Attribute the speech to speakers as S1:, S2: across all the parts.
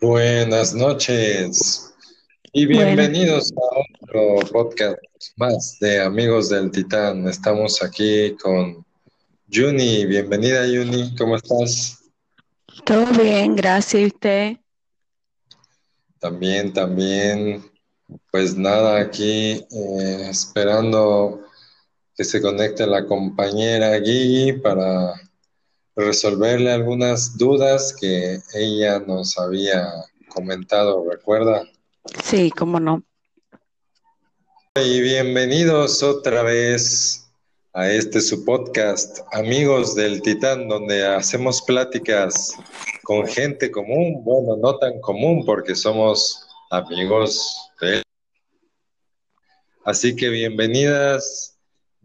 S1: Buenas noches y bienvenidos a otro podcast más de Amigos del Titán. Estamos aquí con Juni. Bienvenida, Juni. ¿Cómo estás?
S2: Todo bien, gracias. ¿Y usted?
S1: También, también. Pues nada, aquí eh, esperando que se conecte la compañera Gigi para resolverle algunas dudas que ella nos había comentado, ¿recuerda?
S2: Sí, cómo no.
S1: Y bienvenidos otra vez a este su podcast, Amigos del Titán, donde hacemos pláticas con gente común, bueno, no tan común porque somos amigos de Así que bienvenidas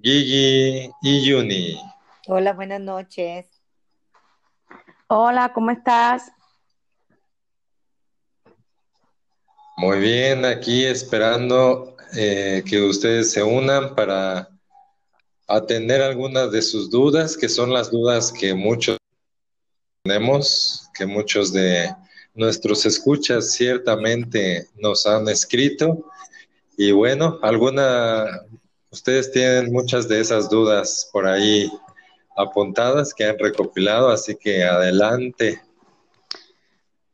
S1: Gigi y Yuni.
S3: Hola, buenas noches.
S2: Hola, ¿cómo estás?
S1: Muy bien, aquí esperando eh, que ustedes se unan para atender algunas de sus dudas, que son las dudas que muchos tenemos, que muchos de nuestros escuchas ciertamente nos han escrito. Y bueno, alguna, ustedes tienen muchas de esas dudas por ahí apuntadas que han recopilado, así que adelante.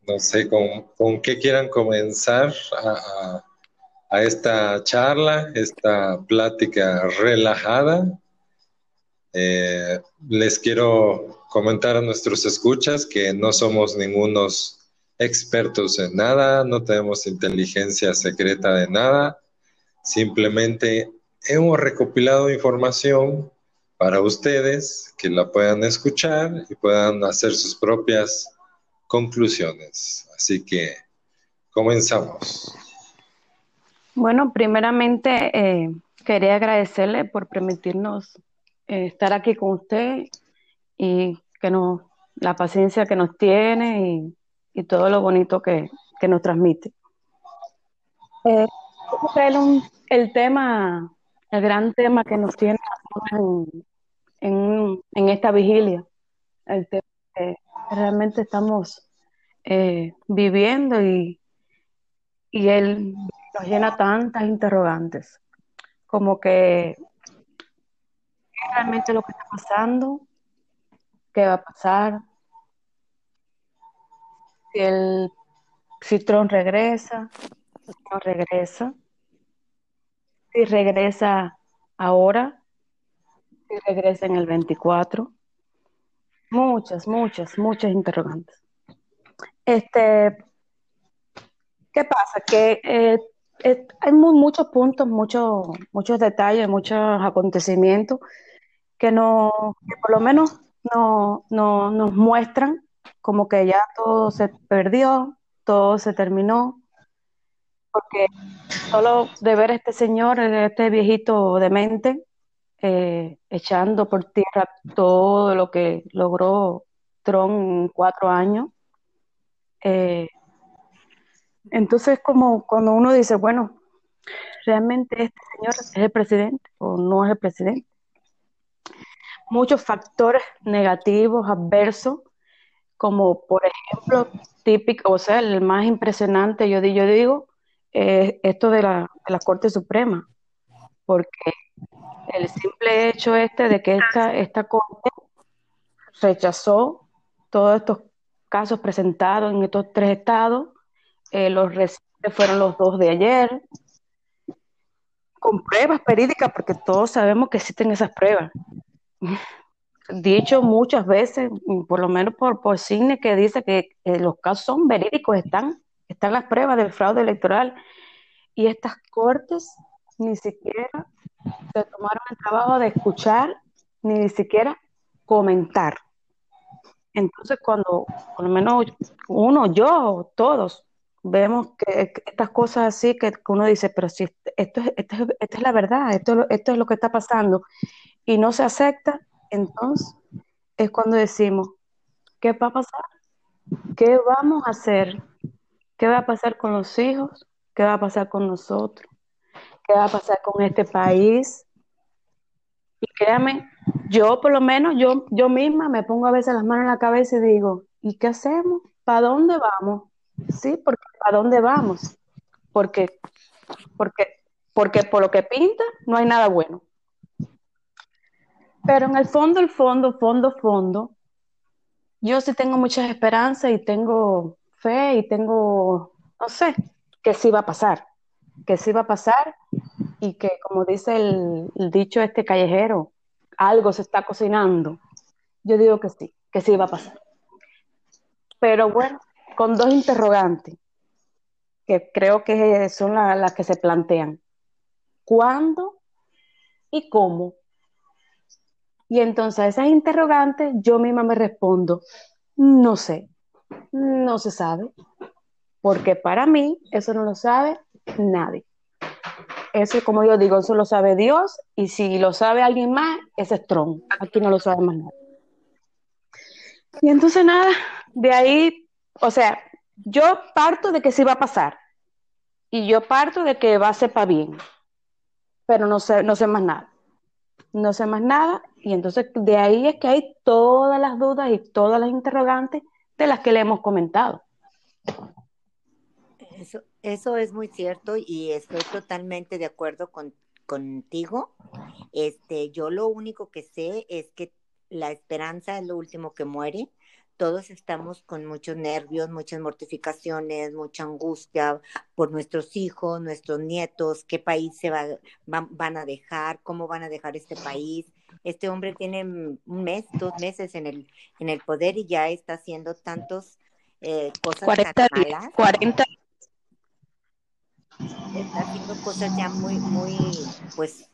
S1: No sé con, qué quieran comenzar a, esta charla, esta plática relajada. Eh, les quiero comentar a nuestros escuchas que no somos ningunos expertos en nada, no tenemos inteligencia secreta de nada, simplemente hemos recopilado información para ustedes que la puedan escuchar y puedan hacer sus propias conclusiones. Así que comenzamos.
S2: Bueno, primeramente eh, quería agradecerle por permitirnos eh, estar aquí con usted y que nos, la paciencia que nos tiene y, todo lo bonito que, nos transmite. Eh, el, el tema, el gran tema que nos tiene en, esta vigilia, el tema que realmente estamos eh, viviendo y, y él nos llena tantas interrogantes, como que ¿qué realmente lo que está pasando? ¿Qué va a pasar? Si el Citrón regresa, si no regresa, si regresa ahora, regresa en el 24. Muchas, muchas, muchas interrogantes. Este, ¿qué pasa? Que eh, hay muchos puntos, muchos, muchos detalles, muchos acontecimientos que, no, por lo menos no, no, nos muestran como que ya todo se perdió, todo se terminó, porque solo de ver a este señor, este viejito demente, eh, echando por tierra todo lo que logró Trump en cuatro años. Eh, entonces, como cuando uno dice, bueno, ¿realmente este señor es el presidente o no es el presidente? Muchos factores negativos, adversos, como por ejemplo, típico, o sea, el más impresionante, yo, yo digo, esto de la, de la Corte Suprema, porque el simple hecho este de que esta, esta corte rechazó todos estos casos presentados en estos tres estados, eh, los recientes fueron los dos de ayer, con pruebas verídicas, porque todos sabemos que existen esas pruebas. Dicho muchas veces, por lo menos por, por Cine, que dice que eh, los casos son verídicos, están, están las pruebas del fraude electoral. Y estas cortes ni siquiera se tomaron el trabajo de escuchar ni siquiera comentar. Entonces, cuando por lo menos uno, yo, todos, vemos que, estas cosas así, que, uno dice, pero si esto, esto, esto, es la verdad, esto, esto es lo que está pasando, y no se acepta, entonces es cuando decimos, ¿qué va a pasar? ¿Qué vamos a hacer? ¿Qué va a pasar con los hijos? ¿Qué va a pasar con nosotros? ¿Qué va a pasar con este país? Y créame, yo por lo menos, yo, yo misma me pongo a veces las manos en la cabeza y digo, ¿y qué hacemos? ¿Para dónde vamos? Sí, porque ¿para dónde vamos? Porque, porque, porque por lo que pinta no hay nada bueno. Pero en el fondo, el fondo, fondo, fondo, yo sí tengo muchas esperanzas y tengo fe y tengo, no sé, que sí va a pasar, que sí va a pasar y que como dice el, dicho este callejero, algo se está cocinando. Yo digo que sí, que sí va a pasar. Pero bueno, con dos interrogantes que creo que son las que se plantean. ¿Cuándo y cómo? Y entonces a esas interrogantes yo misma me respondo, no sé, no se sabe, porque para mí eso no lo sabe nadie. Eso, como yo digo, eso lo sabe Dios y si lo sabe alguien más, es Tron. Aquí no lo sabe más nadie. Y entonces nada, de ahí, o sea, yo parto de que sí va a pasar y yo parto de que va a ser para bien, pero no sé, no sé más nada. No sé más nada y entonces de ahí es que hay todas las dudas y todas las interrogantes de las que le hemos comentado.
S3: Eso, eso es muy cierto y estoy totalmente de acuerdo con, contigo. Este, yo lo único que sé es que la esperanza es lo último que muere todos estamos con muchos nervios, muchas mortificaciones, mucha angustia por nuestros hijos, nuestros nietos, qué país se va, van, a dejar, cómo van a dejar este país. Este hombre tiene un mes, dos meses en el, en el poder y ya está haciendo tantos eh, cosas
S2: 40,
S3: tan malas.
S2: 40.
S3: Está haciendo cosas ya muy, muy, pues,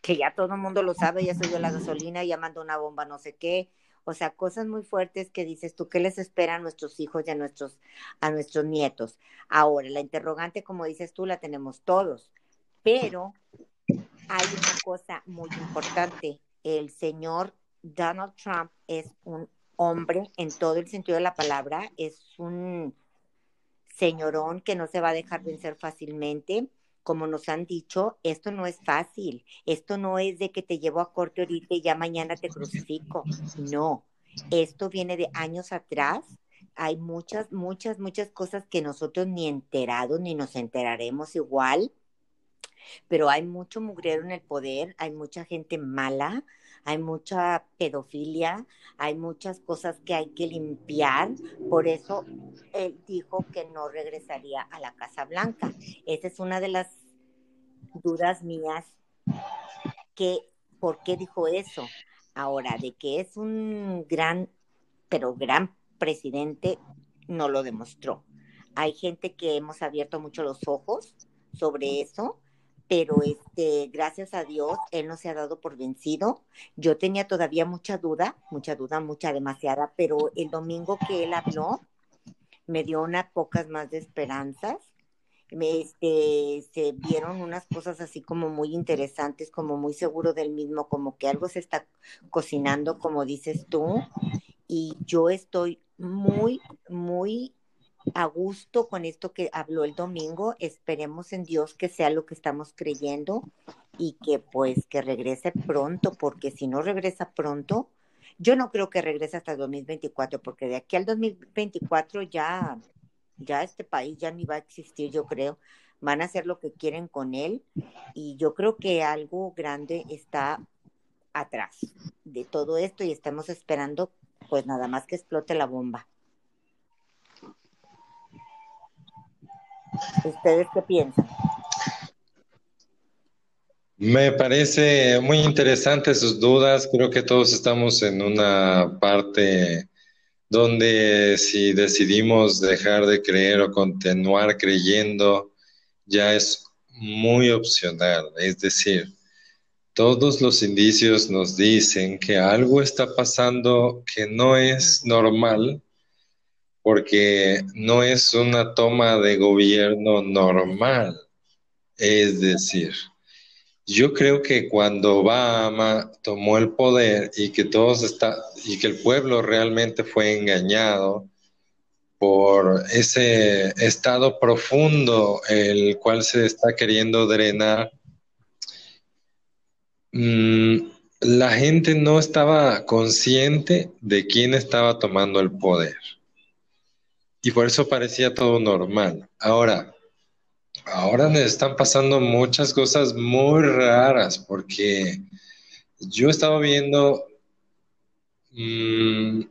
S3: que ya todo el mundo lo sabe, ya subió la gasolina, ya mandó una bomba, no sé qué, o sea, cosas muy fuertes que dices tú, ¿qué les espera a nuestros hijos y a nuestros, a nuestros nietos? Ahora, la interrogante, como dices tú, la tenemos todos, pero hay una cosa muy importante. El señor Donald Trump es un hombre en todo el sentido de la palabra, es un señorón que no se va a dejar vencer fácilmente. Como nos han dicho, esto no es fácil, esto no es de que te llevo a corte ahorita y ya mañana te crucifico, no, esto viene de años atrás, hay muchas, muchas, muchas cosas que nosotros ni enterados ni nos enteraremos igual, pero hay mucho mugrero en el poder, hay mucha gente mala, hay mucha pedofilia, hay muchas cosas que hay que limpiar. Por eso él dijo que no regresaría a la Casa Blanca. Esa es una de las dudas mías que, ¿por qué dijo eso? Ahora, de que es un gran, pero gran presidente, no lo demostró. Hay gente que hemos abierto mucho los ojos sobre eso pero este, gracias a Dios, él no se ha dado por vencido. Yo tenía todavía mucha duda, mucha duda, mucha, demasiada, pero el domingo que él habló, me dio unas pocas más de esperanzas. Me, este, se vieron unas cosas así como muy interesantes, como muy seguro del mismo, como que algo se está cocinando, como dices tú. Y yo estoy muy, muy a gusto con esto que habló el domingo. Esperemos en Dios que sea lo que estamos creyendo y que pues que regrese pronto, porque si no regresa pronto, yo no creo que regrese hasta el 2024, porque de aquí al 2024 ya, ya este país ya ni va a existir, yo creo. Van a hacer lo que quieren con él y yo creo que algo grande está atrás de todo esto y estamos esperando pues nada más que explote la bomba. ¿Ustedes qué piensan?
S1: Me parece muy interesante sus dudas. Creo que todos estamos en una parte donde si decidimos dejar de creer o continuar creyendo, ya es muy opcional. Es decir, todos los indicios nos dicen que algo está pasando que no es normal porque no es una toma de gobierno normal. Es decir, yo creo que cuando Obama tomó el poder y que todos está y que el pueblo realmente fue engañado por ese estado profundo el cual se está queriendo drenar, mm, la gente no estaba consciente de quién estaba tomando el poder. Y por eso parecía todo normal. Ahora, ahora me están pasando muchas cosas muy raras porque yo estaba viendo mm,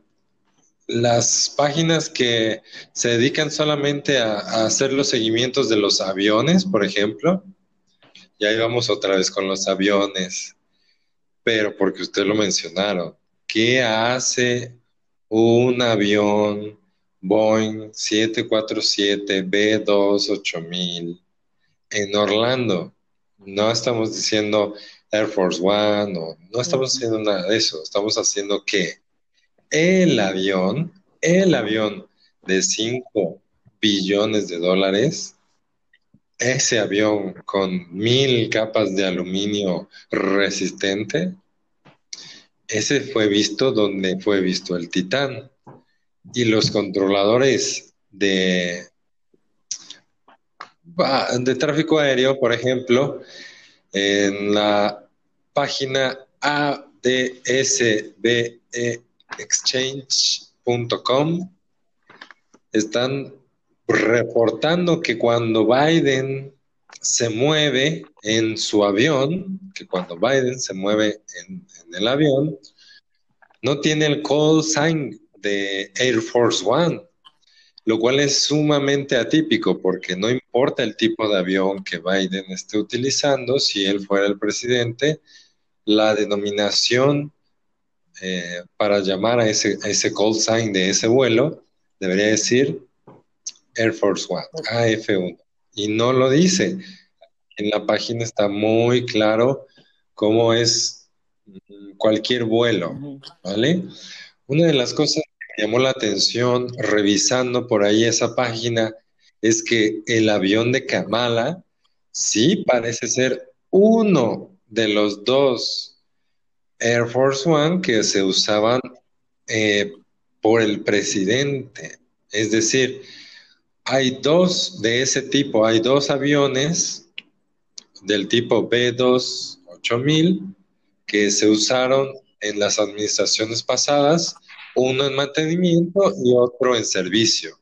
S1: las páginas que se dedican solamente a, a, hacer los seguimientos de los aviones, por ejemplo. Y ahí vamos otra vez con los aviones. Pero porque usted lo mencionaron, ¿qué hace un avión Boeing 747 B28000 en Orlando? No estamos diciendo Air Force One, o, no estamos haciendo nada de eso. Estamos haciendo que el avión, el avión de 5 billones de dólares, ese avión con mil capas de aluminio resistente, ese fue visto donde fue visto el Titán. Y los controladores de, de tráfico aéreo, por ejemplo, en la página adsbeexchange.com están reportando que cuando Biden se mueve en su avión, que cuando Biden se mueve en, en, el avión, no tiene el call sign de Air Force One, lo cual es sumamente atípico porque no importa el tipo de avión que Biden esté utilizando, si él fuera el presidente, la denominación eh, para llamar a ese, a ese call sign de ese vuelo debería decir Air Force One, AF1. Y no lo dice. En la página está muy claro cómo es cualquier vuelo, ¿vale? Una de las cosas llamó la atención revisando por ahí esa página es que el avión de Kamala sí parece ser uno de los dos Air Force One que se usaban eh, por el presidente. Es decir, hay dos de ese tipo, hay dos aviones del tipo B2 8000 que se usaron en las administraciones pasadas, uno en mantenimiento y otro en servicio.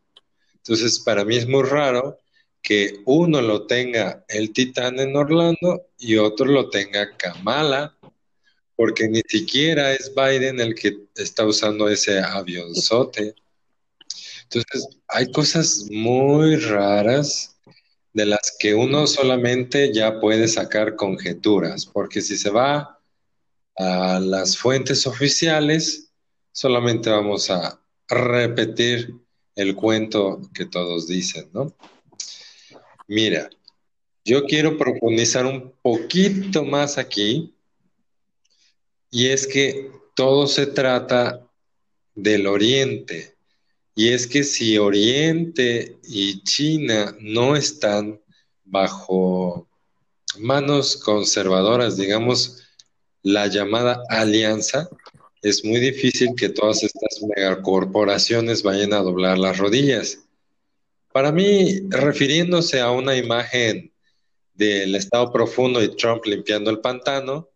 S1: Entonces, para mí es muy raro que uno lo tenga el Titán en Orlando y otro lo tenga Kamala, porque ni siquiera es Biden el que está usando ese avionzote. Entonces, hay cosas muy raras de las que uno solamente ya puede sacar conjeturas, porque si se va a las fuentes oficiales, solamente vamos a repetir el cuento que todos dicen, ¿no? Mira, yo quiero profundizar un poquito más aquí, y es que todo se trata del oriente y es que si Oriente y China no están bajo manos conservadoras, digamos, la llamada alianza, es muy difícil que todas estas megacorporaciones vayan a doblar las rodillas. Para mí, refiriéndose a una imagen del Estado profundo y Trump limpiando el pantano,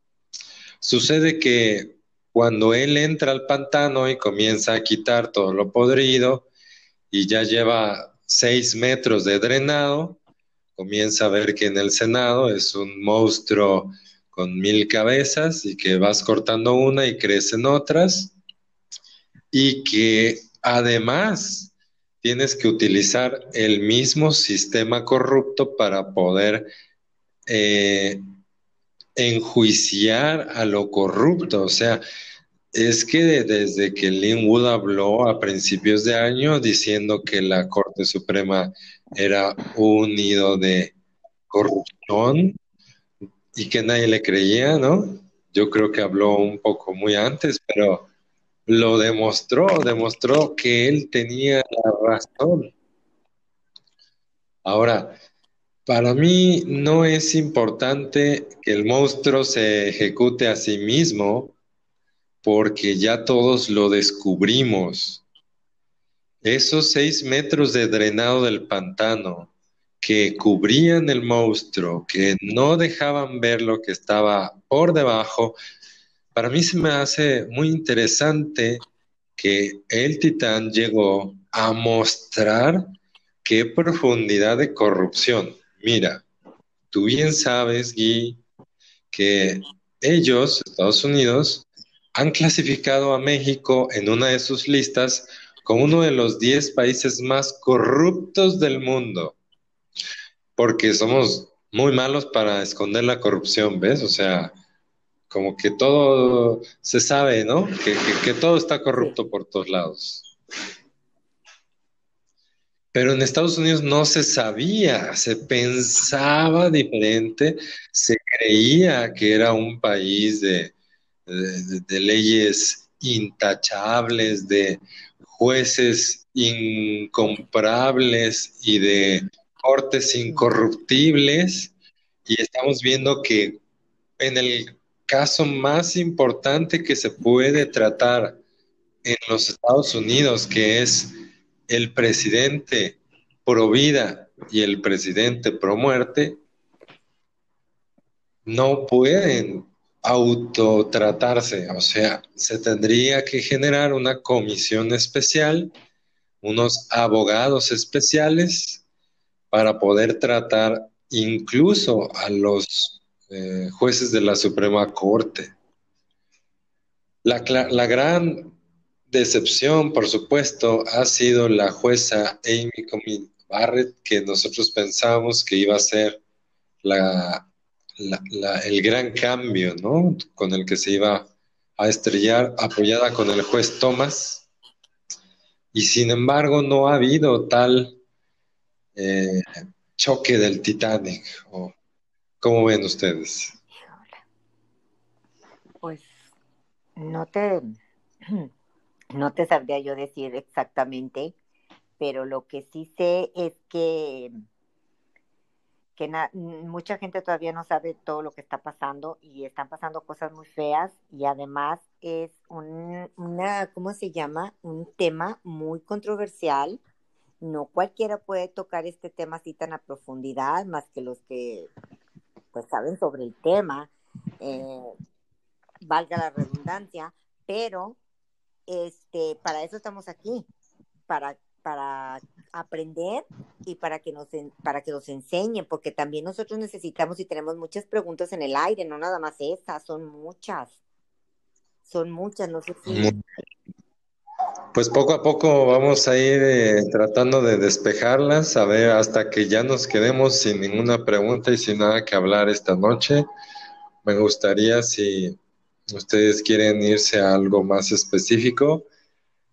S1: sucede que cuando él entra al pantano y comienza a quitar todo lo podrido y ya lleva seis metros de drenado, comienza a ver que en el Senado es un monstruo con mil cabezas y que vas cortando una y crecen otras y que además tienes que utilizar el mismo sistema corrupto para poder eh, enjuiciar a lo corrupto. O sea, es que desde que Lin Wood habló a principios de año diciendo que la Corte Suprema era un nido de corrupción y que nadie le creía, ¿no? Yo creo que habló un poco muy antes, pero lo demostró, demostró que él tenía la razón. Ahora, para mí no es importante que el monstruo se ejecute a sí mismo porque ya todos lo descubrimos. Esos seis metros de drenado del pantano que cubrían el monstruo, que no dejaban ver lo que estaba por debajo, para mí se me hace muy interesante que el titán llegó a mostrar qué profundidad de corrupción. Mira, tú bien sabes, Guy, que ellos, Estados Unidos, han clasificado a México en una de sus listas como uno de los 10 países más corruptos del mundo, porque somos muy malos para esconder la corrupción, ¿ves? O sea, como que todo se sabe, ¿no? Que, todo está corrupto por todos lados. Pero en Estados Unidos no se sabía, se pensaba diferente, se creía que era un país de, de leyes intachables, de jueces incomparables y de cortes incorruptibles. Y estamos viendo que en el caso más importante que se puede tratar en los Estados Unidos, que es el presidente pro vida y el presidente pro muerte, no pueden autotratarse, o sea, se tendría que generar una comisión especial, unos abogados especiales para poder tratar incluso a los eh, jueces de la Suprema Corte. La, gran decepción, por supuesto, ha sido la jueza Amy Coney Barrett, que nosotros pensamos que iba a ser el gran cambio, ¿no? Con el que se iba a estrellar, apoyada con el juez Thomas. Y sin embargo, no ha habido tal eh, choque del Titanic o ¿Cómo ven ustedes?
S3: Pues no te, no te sabría yo decir exactamente, pero lo que sí sé es que, que mucha gente todavía no sabe todo lo que está pasando y están pasando cosas muy feas y además es un, una, ¿cómo se llama? Un tema muy controversial. No cualquiera puede tocar este tema así tan a profundidad, más que los que pues saben sobre el tema, eh, valga la redundancia, pero este, para eso estamos aquí, para, para aprender y para que nos para que nos enseñen, porque también nosotros necesitamos y tenemos muchas preguntas en el aire, no nada más estas, son muchas. Son muchas, no sé si
S1: pues poco a poco vamos a ir eh, tratando de despejarlas, a ver hasta que ya nos quedemos sin ninguna pregunta y sin nada que hablar esta noche. Me gustaría si ustedes quieren irse a algo más específico,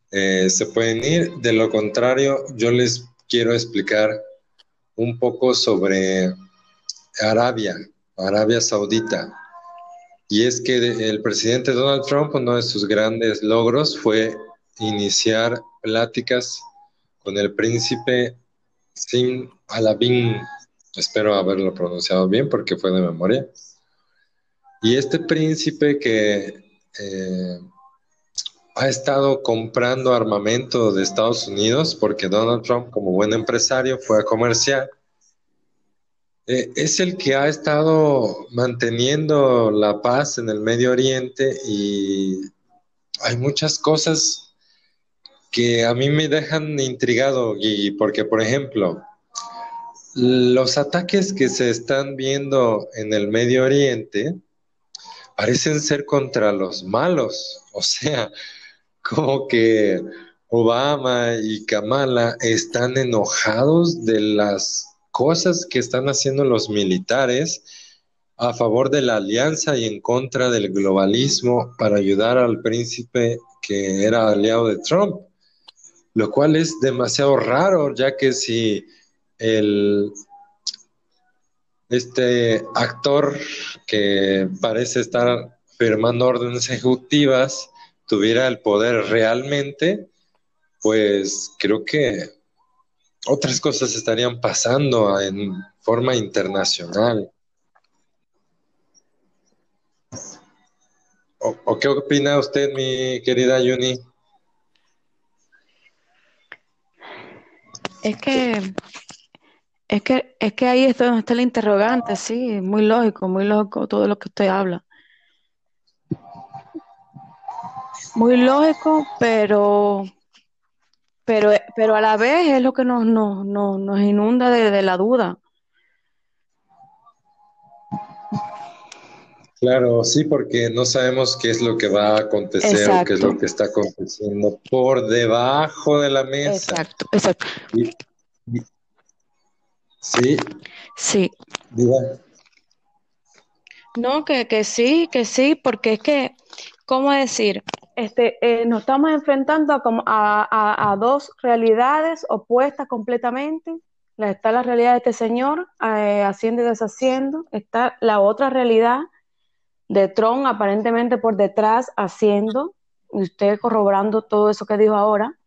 S1: eh, se pueden ir. De lo contrario, yo les quiero explicar un poco sobre Arabia, Arabia Saudita. Y es que el presidente Donald Trump, uno de sus grandes logros fue iniciar pláticas con el príncipe Sin Alabin, espero haberlo pronunciado bien porque fue de memoria. Y este príncipe que eh, ha estado comprando armamento de Estados Unidos porque Donald Trump, como buen empresario, fue a comerciar. Eh, es el que ha estado manteniendo la paz en el Medio Oriente y hay muchas cosas que a mí me dejan intrigado y porque, por ejemplo, los ataques que se están viendo en el Medio Oriente parecen ser contra los malos, o sea, como que Obama y Kamala están enojados de las cosas que están haciendo los militares a favor de la alianza y en contra del globalismo para ayudar al príncipe que era aliado de Trump lo cual es demasiado raro, ya que si el este actor que parece estar firmando órdenes ejecutivas tuviera el poder realmente, pues creo que otras cosas estarían pasando en forma internacional. ¿O, o qué opina usted, mi querida Yuni?
S2: Es que, es que, es que ahí es donde está el interrogante, sí, muy lógico, muy lógico todo lo que usted habla. muy lógico, pero, pero, pero a la vez es lo que nos, nos, nos, nos inunda de la duda.
S1: Claro, sí, porque no sabemos qué es lo que va a acontecer o qué es lo que está aconteciendo por debajo de la mesa.
S2: Exacto, exacto.
S1: Y- y- sí,
S2: Sí.
S1: diga.
S2: No, que, que sí, que sí, porque es que, ¿cómo decir? Este, eh, nos estamos enfrentando a, como a, a- a dos realidades opuestas completamente. Está la realidad de este señor eh, haciendo y deshaciendo. Está la otra realidad de Tron aparentemente por detrás haciendo, y usted corroborando todo eso que dijo ahora.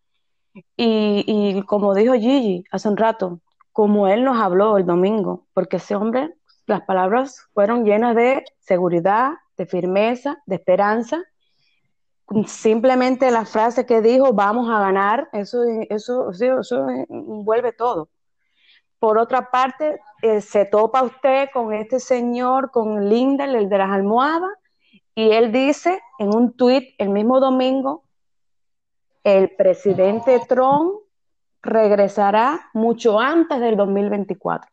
S2: Y, y como dijo Gigi hace un rato, como él nos habló el domingo, porque ese hombre, las palabras fueron llenas de seguridad, de firmeza, de esperanza. Simplemente la frase que dijo, vamos a ganar, eso, eso, eso envuelve todo. Por otra parte, eh, se topa usted con este señor, con Lindel, el de las almohadas, y él dice en un tuit el mismo domingo, el presidente Trump regresará mucho antes del 2024.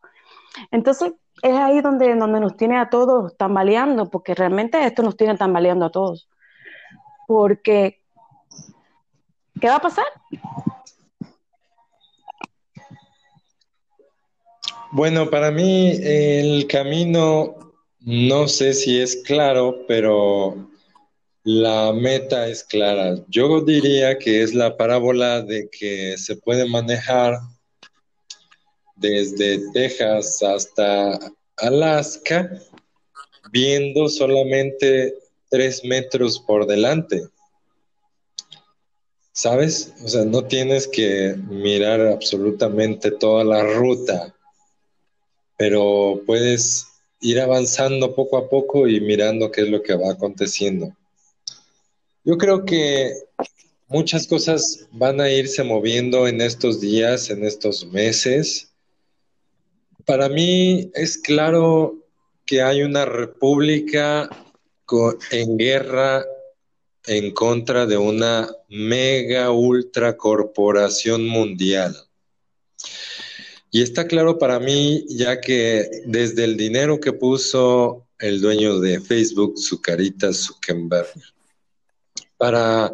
S2: Entonces, es ahí donde, donde nos tiene a todos tambaleando, porque realmente esto nos tiene tambaleando a todos. Porque, ¿qué va a pasar?
S1: Bueno, para mí el camino no sé si es claro, pero la meta es clara. Yo diría que es la parábola de que se puede manejar desde Texas hasta Alaska viendo solamente tres metros por delante. ¿Sabes? O sea, no tienes que mirar absolutamente toda la ruta, pero puedes ir avanzando poco a poco y mirando qué es lo que va aconteciendo. Yo creo que muchas cosas van a irse moviendo en estos días, en estos meses. Para mí es claro que hay una república en guerra en contra de una mega ultra corporación mundial. Y está claro para mí, ya que desde el dinero que puso el dueño de Facebook, su carita Zuckerberg, para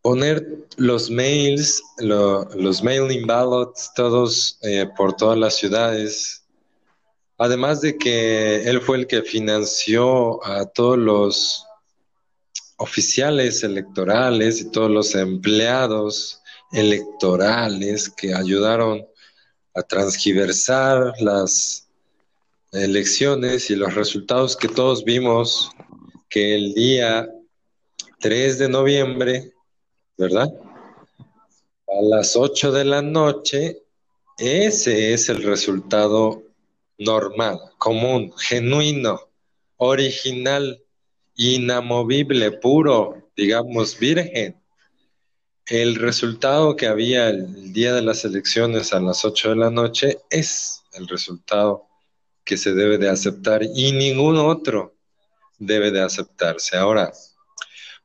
S1: poner los mails, lo, los mailing ballots, todos eh, por todas las ciudades, además de que él fue el que financió a todos los oficiales electorales y todos los empleados electorales que ayudaron a transgiversar las elecciones y los resultados que todos vimos que el día 3 de noviembre, ¿verdad? A las 8 de la noche, ese es el resultado normal, común, genuino, original, inamovible, puro, digamos, virgen. El resultado que había el día de las elecciones a las 8 de la noche es el resultado que se debe de aceptar y ningún otro debe de aceptarse. Ahora,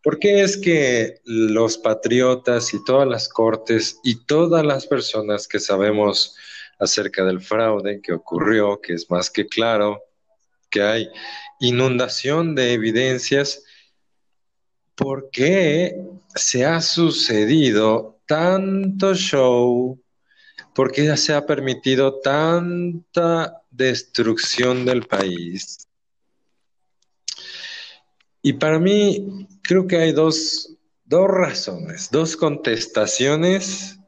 S1: ¿por qué es que los patriotas y todas las cortes y todas las personas que sabemos acerca del fraude que ocurrió, que es más que claro, que hay inundación de evidencias, ¿por qué se ha sucedido tanto show? ¿Por qué se ha permitido tanta destrucción del país? Y para mí creo que hay dos, dos razones, dos contestaciones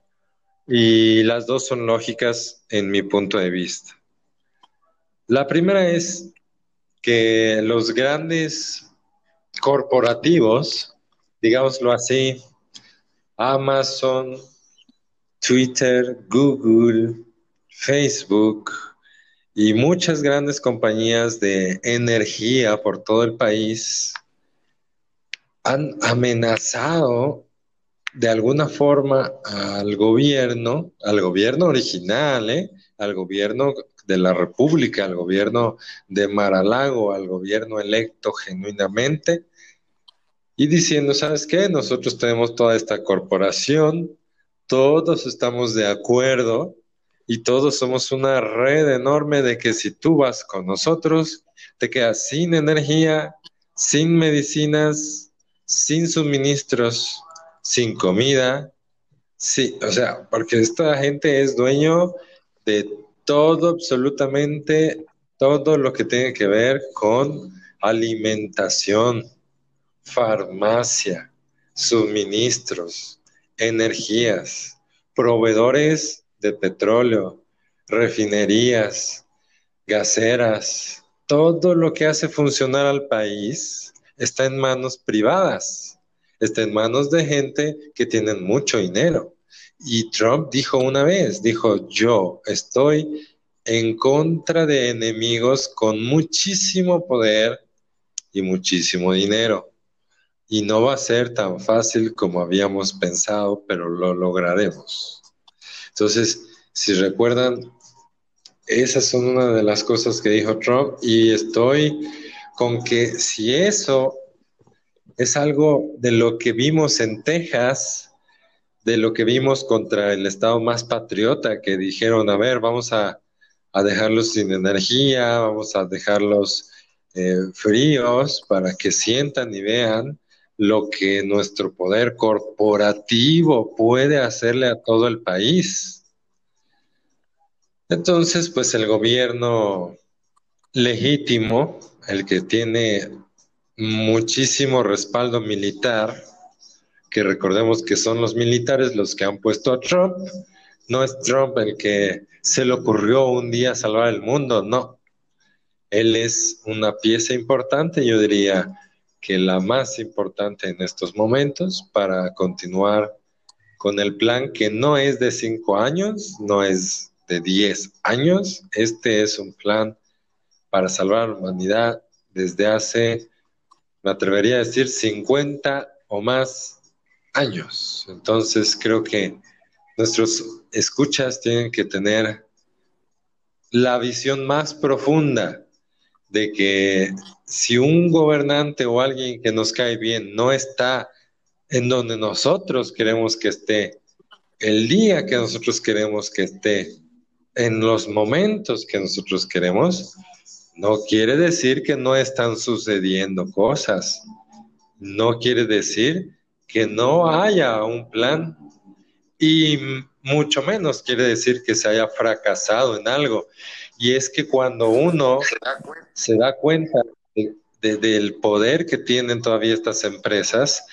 S1: y las dos son lógicas en mi punto de vista. La primera es que los grandes corporativos, digámoslo así, Amazon, Twitter, Google, Facebook y muchas grandes compañías de energía por todo el país han amenazado de alguna forma al gobierno, al gobierno original, ¿eh? al gobierno de la República, al gobierno de Maralago, al gobierno electo genuinamente, y diciendo, ¿sabes qué? Nosotros tenemos toda esta corporación, todos estamos de acuerdo y todos somos una red enorme de que si tú vas con nosotros, te quedas sin energía, sin medicinas, sin suministros, sin comida. Sí, o sea, porque esta gente es dueño de todo, absolutamente todo lo que tiene que ver con alimentación, farmacia, suministros, energías, proveedores de petróleo, refinerías, gaseras, todo lo que hace funcionar al país está en manos privadas, está en manos de gente que tienen mucho dinero. Y Trump dijo una vez, dijo, yo estoy en contra de enemigos con muchísimo poder y muchísimo dinero. Y no va a ser tan fácil como habíamos pensado, pero lo lograremos. Entonces, si recuerdan, esas son una de las cosas que dijo Trump y estoy con que si eso es algo de lo que vimos en Texas, de lo que vimos contra el estado más patriota, que dijeron, a ver, vamos a, dejarlos sin energía, vamos a dejarlos eh, fríos para que sientan y vean lo que nuestro poder corporativo puede hacerle a todo el país. Entonces, pues el gobierno legítimo, el que tiene muchísimo respaldo militar, que recordemos que son los militares los que han puesto a Trump, no es Trump el que se le ocurrió un día salvar el mundo, no. Él es una pieza importante, yo diría que la más importante en estos momentos para continuar con el plan que no es de cinco años, no es de 10 años. Este es un plan para salvar la humanidad desde hace, me atrevería a decir, 50 o más años. Entonces creo que nuestros escuchas tienen que tener la visión más profunda de que si un gobernante o alguien que nos cae bien no está en donde nosotros queremos que esté, el día que nosotros queremos que esté, en los momentos que nosotros queremos, no quiere decir que no están sucediendo cosas. No quiere decir que no haya un plan. Y mucho menos quiere decir que se haya fracasado en algo. Y es que cuando uno del poder que tienen todavía estas empresas,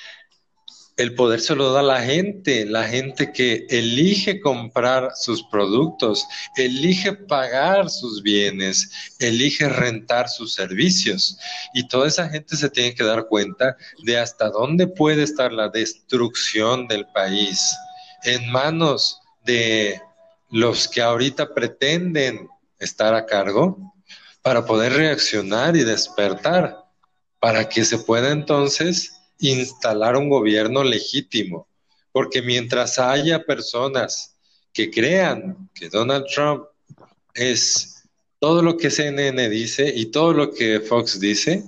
S1: el poder se lo da la gente, la gente que elige comprar sus productos, elige pagar sus bienes, elige rentar sus servicios. Y toda esa gente se tiene que dar cuenta de hasta dónde puede estar la destrucción del país en manos de los que ahorita pretenden estar a cargo para poder reaccionar y despertar, para que se pueda entonces instalar un gobierno legítimo, porque mientras haya personas que crean que Donald Trump es todo lo que CNN dice y todo lo que Fox dice,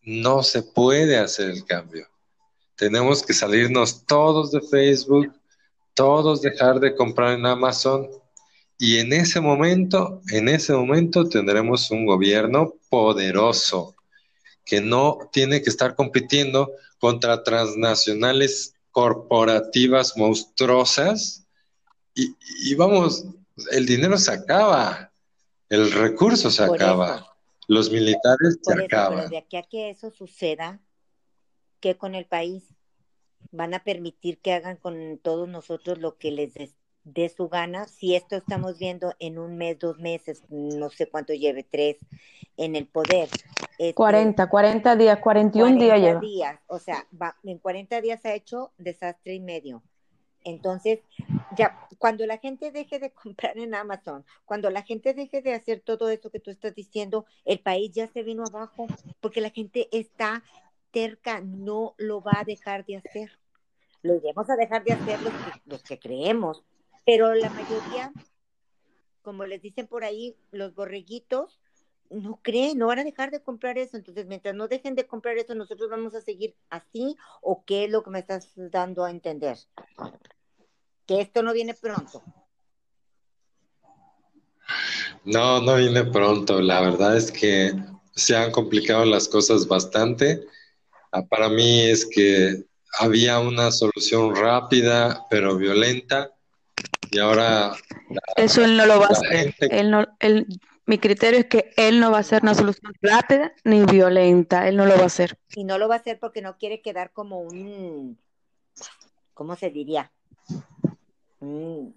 S1: no se puede hacer el cambio. Tenemos que salirnos todos de Facebook, todos dejar de comprar en Amazon y en ese momento, en ese momento tendremos un gobierno poderoso que no tiene que estar compitiendo contra transnacionales corporativas monstruosas y, vamos, el dinero se acaba, el recurso se acaba, los militares se acaban.
S3: Pero de aquí a que eso suceda, ¿qué con el país? ¿Van a permitir que hagan con todos nosotros lo que les dé su gana? Si esto estamos viendo en un mes, dos meses, no sé cuánto lleve, tres, en el poder,
S2: 40, 40 días, 41 días lleva.
S3: días, o sea, en 40 días ha hecho desastre y medio. Entonces, ya, cuando la gente deje de comprar en Amazon, cuando la gente deje de hacer todo eso que tú estás diciendo, el país ya se vino abajo, porque la gente está terca, no lo va a dejar de hacer. Lo iremos a dejar de hacer los los que creemos, pero la mayoría, como les dicen por ahí, los borreguitos, no creen, no van a dejar de comprar eso. Entonces, mientras no dejen de comprar eso, nosotros vamos a seguir así. ¿O qué es lo que me estás dando a entender? Que esto no viene pronto.
S1: No, no viene pronto. La verdad es que se han complicado las cosas bastante. Ah, para mí es que había una solución rápida pero violenta y ahora...
S2: Eso él no lo va a hacer. Él no, él, mi criterio es que él no va a hacer una solución rápida ni violenta. Él no lo va a hacer.
S3: Y no lo va a hacer porque no quiere quedar como un... ¿Cómo se diría? Un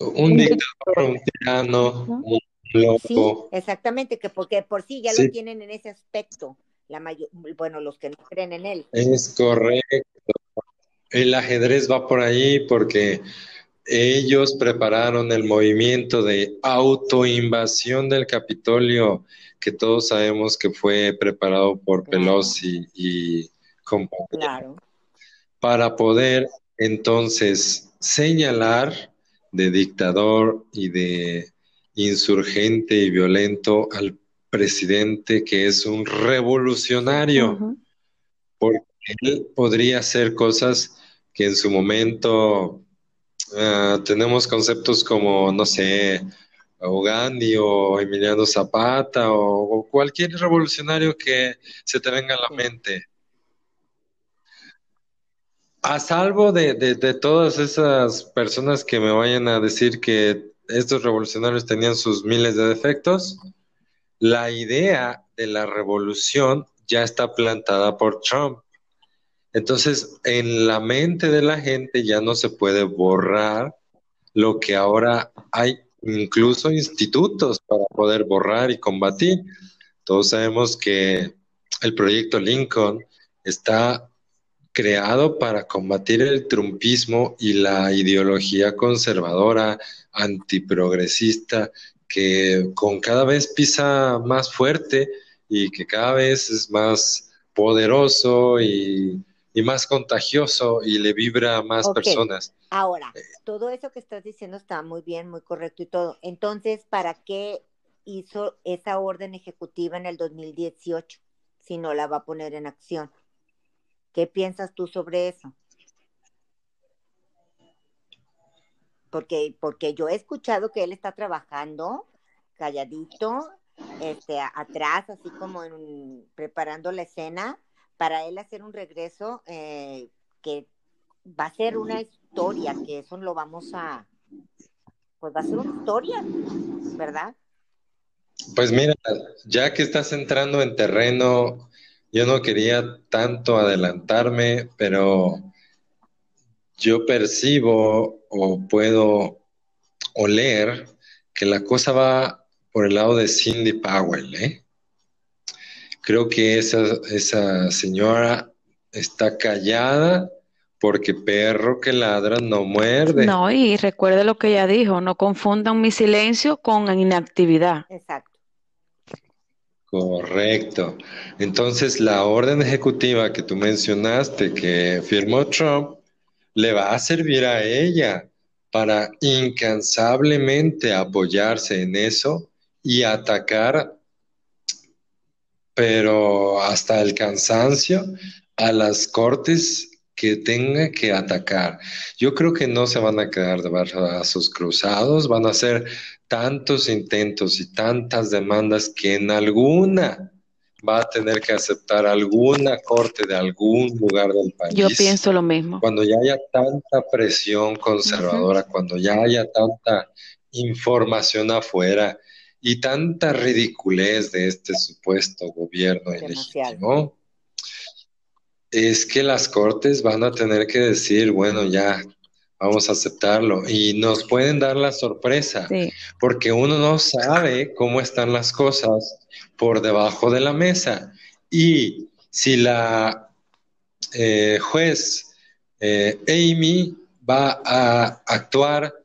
S1: un dictador, un tirano, un loco.
S3: Sí, exactamente, que porque por sí ya lo tienen en ese aspecto, la mayor, bueno, los que no creen en él.
S1: Es correcto. El ajedrez va por ahí porque ellos prepararon el movimiento de autoinvasión del Capitolio, que todos sabemos que fue preparado por Pelosi y compañía. Claro. Para poder entonces señalar de dictador y de insurgente y violento al presidente que es un revolucionario, porque él podría hacer cosas que en su momento ah, tenemos conceptos como, no sé, Gandhi o Emiliano Zapata o, cualquier revolucionario que se te venga a la mente. A salvo de, todas esas personas que me vayan a decir que estos revolucionarios tenían sus miles de defectos, la idea de la revolución ya está plantada por Trump. Entonces, en la mente de la gente ya no se puede borrar lo que ahora hay incluso institutos para poder borrar y combatir. Todos sabemos que el proyecto Lincoln está creado para combatir el trumpismo y la ideología conservadora, antiprogresista, que con cada vez pisa más fuerte y que cada vez es más poderoso y, más contagioso y le vibra a más personas.
S3: Ahora, todo eso que estás diciendo está muy bien, muy correcto y todo. Entonces, ¿para qué hizo esa orden ejecutiva en el 2018 si no la va a poner en acción? ¿Qué piensas tú sobre eso? Porque, porque yo he escuchado que él está trabajando calladito, este, atrás, así como en, preparando la escena, para él hacer un regreso eh, que va a ser una historia, que eso lo vamos a, pues va a ser una historia, ¿verdad?
S1: Pues mira, ya que estás entrando en terreno yo no quería tanto adelantarme, pero yo percibo o puedo oler que la cosa va por el lado de Cindy Powell. ¿eh? Creo que esa, esa señora está callada porque perro que ladra no muerde.
S2: No, y recuerde lo que ella dijo, no confundan mi silencio con inactividad.
S3: Exacto.
S1: Correcto. Entonces, la orden ejecutiva que tú mencionaste que firmó Trump le va a servir a ella para incansablemente apoyarse en eso y atacar, pero hasta el cansancio, a las cortes que tenga que atacar. Yo creo que no se van a quedar de brazos cruzados, van a hacer tantos intentos y tantas demandas que en alguna va a tener que aceptar alguna corte de algún lugar del país.
S2: Yo pienso lo mismo.
S1: Cuando ya haya tanta presión conservadora, cuando ya haya tanta información afuera y tanta ridiculez de este supuesto gobierno ilegítimo, es que las cortes van a tener que decir, bueno, ya vamos a aceptarlo y nos pueden dar la sorpresa, porque uno no sabe cómo están las cosas por debajo de la mesa. Y si la eh, juez eh, Amy va a actuar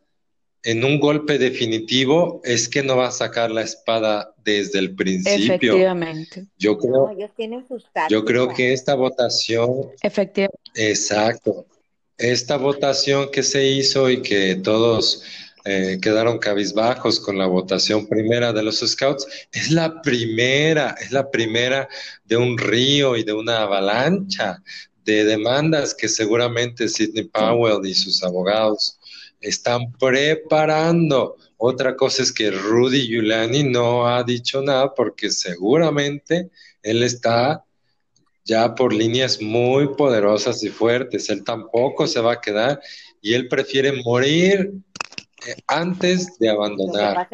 S1: en un golpe definitivo es que no va a sacar la espada desde el principio.
S2: Efectivamente.
S1: Yo creo, yo creo que esta votación.
S2: Efectivamente.
S1: Exacto. Esta votación que se hizo y que todos eh, quedaron cabizbajos con la votación primera de los Scouts. Es la primera, es la primera de un río y de una avalancha de demandas que seguramente Sidney Powell y sus abogados están preparando. Otra cosa es que Rudy Giuliani no ha dicho nada porque seguramente él está ya por líneas muy poderosas y fuertes. Él tampoco se va a quedar y él prefiere morir eh, antes de abandonar.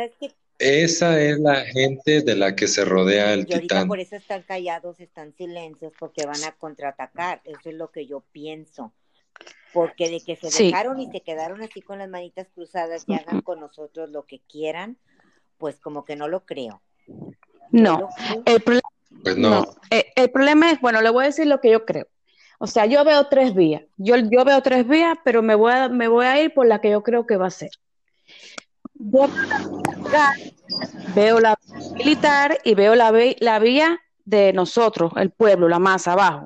S1: Esa es la gente de la que se rodea el
S3: y
S1: titán.
S3: Por eso están callados, están silencios, porque van a contraatacar. Eso es lo que yo pienso. Porque de que se dejaron y se quedaron así con las manitas cruzadas y hagan con nosotros lo que quieran, pues como que no lo creo.
S2: No, el, pues no. Eh, el problema es, bueno, le voy a decir lo que yo creo. O sea, yo veo tres vías. Yo, yo veo tres vías, pero me voy, a, me voy a ir por la que yo creo que va a ser. veo la militar y veo la, la vía de nosotros, el pueblo, la masa abajo.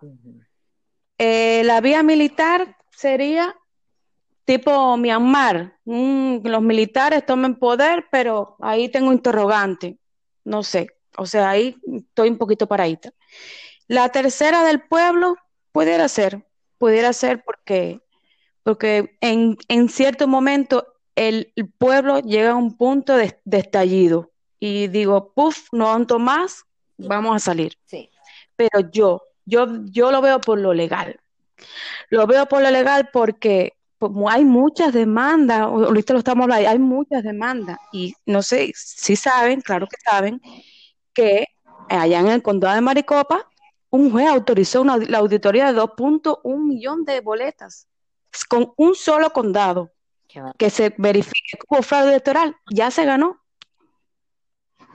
S2: Eh, la vía militar sería tipo Myanmar. los militares tomen poder, pero ahí tengo interrogante. No sé. O sea, ahí estoy un poquito paradita. La tercera del pueblo pudiera ser, pudiera ser porque, porque en, cierto momento el, pueblo llega a un punto de, estallido y digo, puff, no aguanto más, vamos a salir. Sí. Pero yo, yo, yo lo veo por lo legal. Lo veo por lo legal porque hay muchas demandas, ahorita lo estamos hablando, hay muchas demandas y no sé si saben, claro que saben, que allá en el condado de Maricopa, un juez autorizó una, la auditoría de 2.1 millón de boletas con un solo condado que se verifique como fraude electoral. Ya se ganó.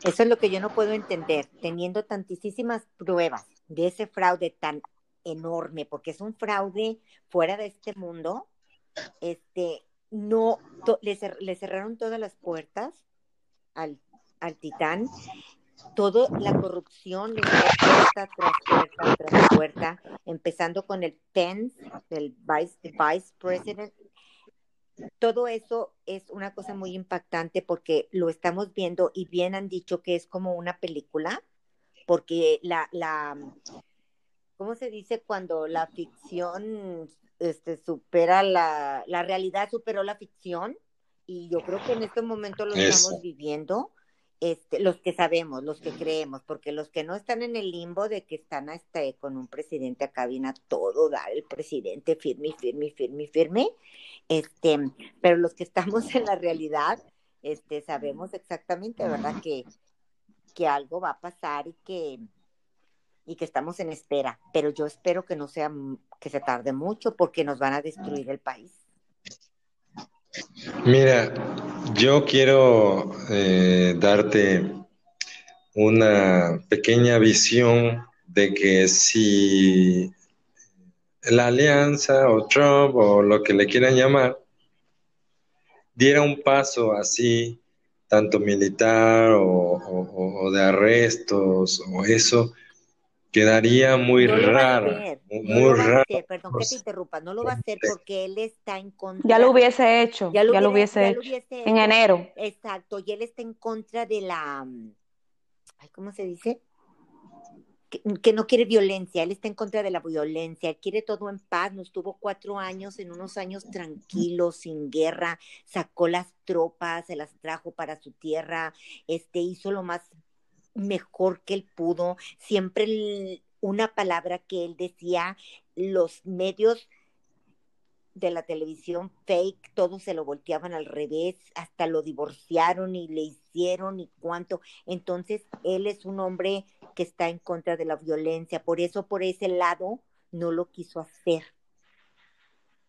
S3: Eso es lo que yo no puedo entender, teniendo tantísimas pruebas de ese fraude tan enorme, porque es un fraude fuera de este mundo. Este, no, le, cerraron todas las puertas al, al titán toda la corrupción de puerta tras puerta tras puerta, empezando con el Pence, el vice, vice president. Todo eso es una cosa muy impactante porque lo estamos viendo y bien han dicho que es como una película, porque la, la ¿cómo se dice cuando la ficción este, supera la, la realidad superó la ficción? Y yo creo que en este momento lo estamos viviendo este, los que sabemos, los que creemos, porque los que no están en el limbo de que están hasta con un presidente a todo dar el presidente firme, firme, firme, firme, este, pero los que estamos en la realidad, este, sabemos exactamente, ¿verdad? Que, que algo va a pasar y que, y que estamos en espera, pero yo espero que no sea, que se tarde mucho porque nos van a destruir el país.
S1: Mira, yo quiero eh, darte una pequeña visión de que si la alianza o Trump o lo que le quieran llamar diera un paso así, tanto militar o de arrestos o eso, quedaría muy raro. Muy raro.
S3: Perdón que te interrumpa, no lo va a hacer porque él está en contra.
S2: Ya lo hubiese hecho, ya lo, hubiese, hecho. en enero.
S3: Exacto, y él está en contra de la. ¿Cómo se dice? Que, no quiere violencia, él está en contra de la violencia, él quiere todo en paz, nos tuvo cuatro años en unos años tranquilos, sin guerra, sacó las tropas, se las trajo para su tierra, este hizo lo más mejor que él pudo, siempre una palabra que él decía, los medios de la televisión fake, todos se lo volteaban al revés, hasta lo divorciaron y le hicieron y cuánto. Entonces, él es un hombre que está en contra de la violencia, por eso por ese lado no lo quiso hacer.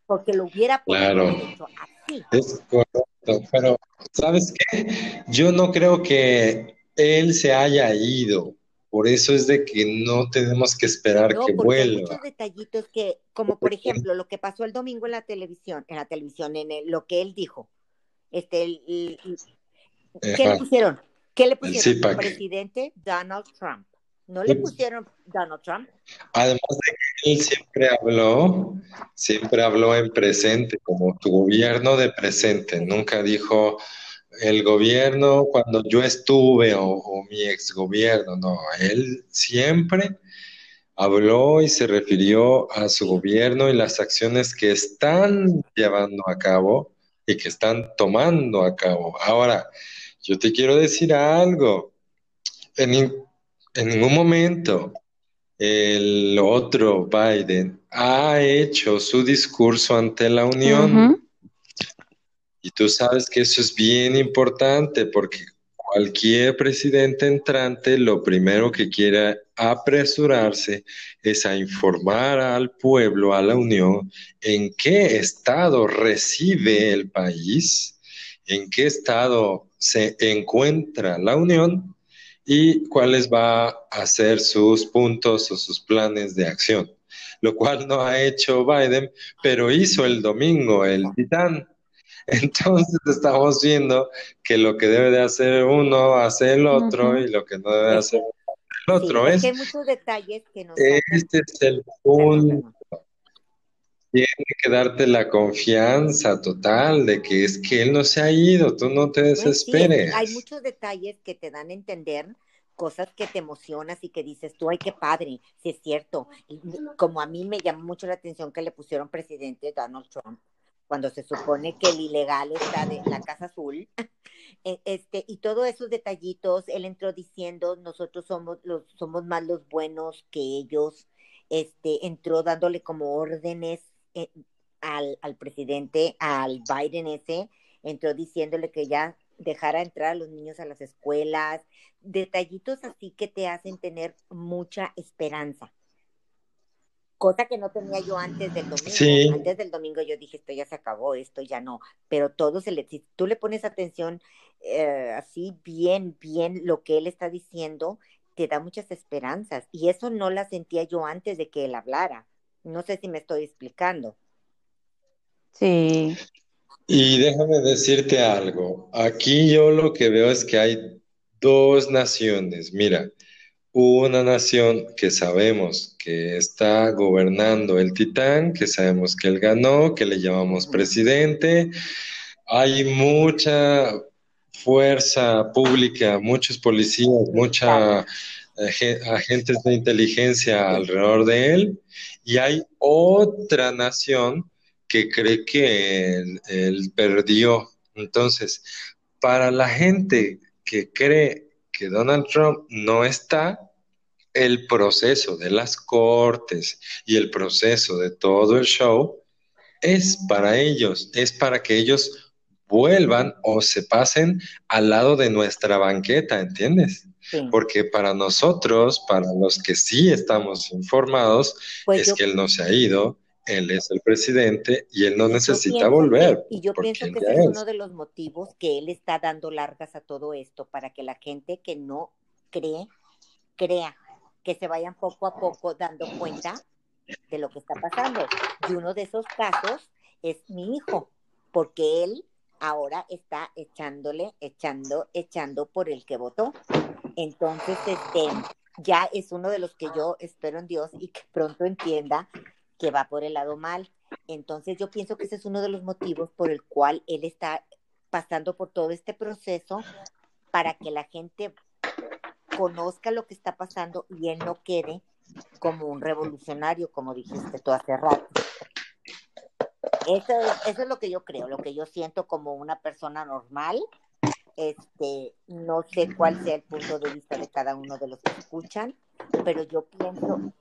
S3: Porque lo hubiera
S1: claro. hecho así. Es correcto, pero ¿sabes qué? Yo no creo que él se haya ido. Por eso es de que no tenemos que esperar que vuelva. Hay
S3: muchos detallitos que, como por ejemplo, lo que pasó el domingo en la televisión, en la televisión, en lo que él dijo. Este, ¿Qué le pusieron? ¿Qué le pusieron? Presidente Donald Trump. No le pusieron Donald Trump.
S1: Además de que él siempre habló, siempre habló en presente, como tu gobierno de presente. Nunca dijo el gobierno cuando yo estuve o, mi exgobierno. No, él siempre habló y se refirió a su gobierno y las acciones que están llevando a cabo y que están tomando a cabo. Ahora, yo te quiero decir algo. En, en ningún momento el otro Biden ha hecho su discurso ante la Unión. Y tú sabes que eso es bien importante porque cualquier presidente entrante lo primero que quiera apresurarse es a informar al pueblo, a la Unión, en qué estado recibe el país, en qué estado se encuentra la Unión y cuáles va a ser sus puntos o sus planes de acción, lo cual no ha hecho Biden, pero hizo el domingo el Titán. Entonces estamos viendo que lo que debe de hacer uno hace el otro y lo que no debe hacer el otro.
S3: es, hay muchos detalles que nos
S1: Este es el punto. Tiene que darte la confianza total de que es que él no se ha ido, tú no te desesperes.
S3: hay muchos detalles que te dan a entender cosas que te emocionas y que dices tú, ay, qué padre, si es cierto. como a mí me llamó mucho la atención que le pusieron presidente Donald Trump, cuando se supone que el ilegal está de la Casa Azul, e, este, y todos esos detallitos, él entró diciendo, nosotros somos los, somos más los buenos que ellos, este, entró dándole como órdenes eh, al, al, presidente, al Biden ese, entró diciéndole que ya dejara entrar a los niños a las escuelas, detallitos así que te hacen tener mucha esperanza. Cosa que no tenía yo antes del domingo. Antes del domingo yo dije, esto ya se acabó, esto ya no. Pero todo se le, si tú le pones atención eh, así bien, bien lo que él está diciendo, te da muchas esperanzas. Y eso no la sentía yo antes de que él hablara. No sé si me estoy explicando.
S2: Sí.
S1: Y déjame decirte algo. Aquí yo lo que veo es que hay dos naciones. Mira, una nación que sabemos que está gobernando el titán, que sabemos que él ganó, que le llamamos presidente. Hay mucha fuerza pública, muchos policías, mucha agentes de inteligencia alrededor de él y hay otra nación que cree que él, perdió. Entonces, para la gente que cree que Donald Trump no está, el proceso de las cortes y el proceso de todo el show es para ellos, es para que ellos vuelvan o se pasen al lado de nuestra banqueta, ¿entiendes? Porque para nosotros, para los que sí estamos informados, pues es que él no se ha ido, él es el presidente y él no necesita volver.
S3: y yo pienso que ese es uno de los motivos que él está dando largas a todo esto, para que la gente que no cree, crea, que se vayan poco a poco dando cuenta de lo que está pasando. Y uno de esos casos es mi hijo, porque él ahora está echándole, echando, echando por el que votó. Entonces, este, ya es uno de los que yo espero en Dios y que pronto entienda que va por el lado mal. Entonces, yo pienso que ese es uno de los motivos por el cual él está pasando por todo este proceso para que la gente conozca lo que está pasando y él no quede como un revolucionario, como dijiste tú hace rato. Eso, eso es lo que yo creo, lo que yo siento como una persona normal este, no sé cuál sea el punto de vista de cada uno de los que escuchan, pero yo pienso.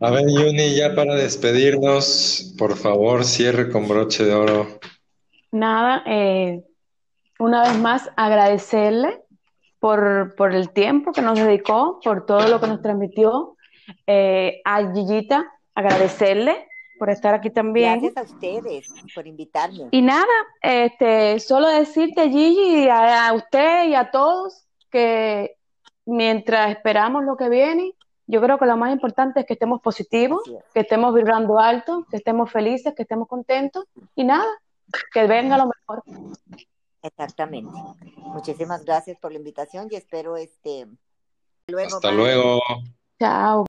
S1: A ver, Yuni, ya para despedirnos, por favor, cierre con broche de oro.
S2: Nada, eh, una vez más agradecerle por, por, el tiempo que nos dedicó, por todo lo que nos transmitió. Eh, a Gillita, agradecerle por estar aquí también.
S3: Gracias a ustedes por invitarme.
S2: Y nada, este, solo decirte, Gigi, a, usted y a todos que mientras esperamos lo que viene, yo creo que lo más importante es que estemos positivos, que estemos vibrando alto, que estemos felices, que estemos contentos y nada, que venga lo mejor.
S3: Exactamente. Muchísimas gracias por la invitación y espero este
S1: luego. Hasta luego.
S2: Chao.